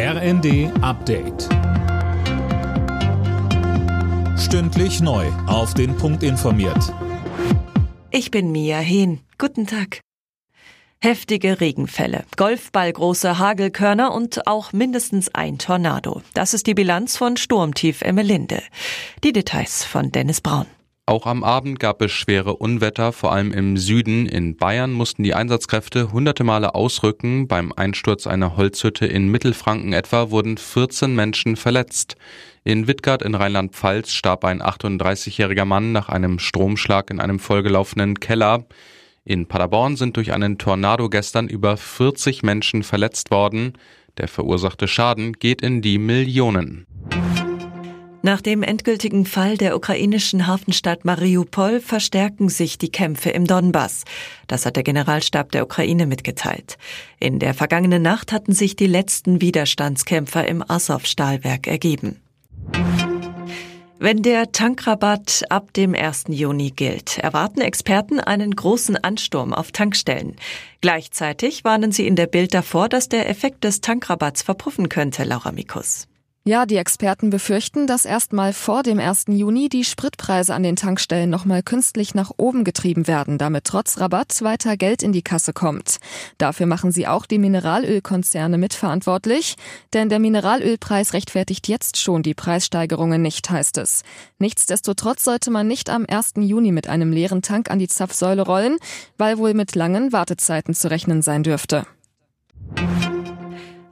RND Update. Stündlich neu. Auf den Punkt informiert. Ich bin Mia Hehn. Guten Tag. Heftige Regenfälle, Golfballgroße Hagelkörner und auch mindestens ein Tornado. Das ist die Bilanz von Sturmtief Emmelinde. Die Details von Dennis Braun. Auch am Abend gab es schwere Unwetter, vor allem im Süden. In Bayern mussten die Einsatzkräfte hunderte Male ausrücken. Beim Einsturz einer Holzhütte in Mittelfranken etwa wurden 14 Menschen verletzt. In Wittgart in Rheinland-Pfalz starb ein 38-jähriger Mann nach einem Stromschlag in einem vollgelaufenen Keller. In Paderborn sind durch einen Tornado gestern über 40 Menschen verletzt worden. Der verursachte Schaden geht in die Millionen. Nach dem endgültigen Fall der ukrainischen Hafenstadt Mariupol verstärken sich die Kämpfe im Donbass. Das hat der Generalstab der Ukraine mitgeteilt. In der vergangenen Nacht hatten sich die letzten Widerstandskämpfer im Azov-Stahlwerk ergeben. Wenn der Tankrabatt ab dem 1. Juni gilt, erwarten Experten einen großen Ansturm auf Tankstellen. Gleichzeitig warnen sie in der Bild davor, dass der Effekt des Tankrabatts verpuffen könnte, Laura Mikus. Ja, die Experten befürchten, dass erstmal vor dem 1. Juni die Spritpreise an den Tankstellen nochmal künstlich nach oben getrieben werden, damit trotz Rabatt weiter Geld in die Kasse kommt. Dafür machen sie auch die Mineralölkonzerne mitverantwortlich, denn der Mineralölpreis rechtfertigt jetzt schon die Preissteigerungen nicht, heißt es. Nichtsdestotrotz sollte man nicht am 1. Juni mit einem leeren Tank an die Zapfsäule rollen, weil wohl mit langen Wartezeiten zu rechnen sein dürfte.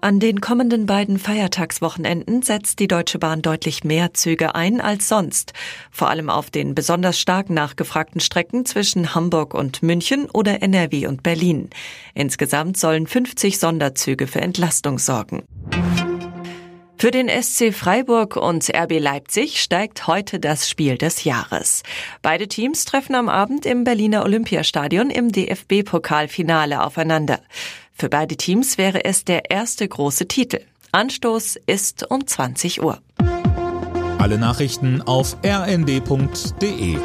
An den kommenden beiden Feiertagswochenenden setzt die Deutsche Bahn deutlich mehr Züge ein als sonst. Vor allem auf den besonders stark nachgefragten Strecken zwischen Hamburg und München oder NRW und Berlin. Insgesamt sollen 50 Sonderzüge für Entlastung sorgen. Für den SC Freiburg und RB Leipzig steigt heute das Spiel des Jahres. Beide Teams treffen am Abend im Berliner Olympiastadion im DFB-Pokalfinale aufeinander. Für beide Teams wäre es der erste große Titel. Anstoß ist um 20 Uhr. Alle Nachrichten auf rnd.de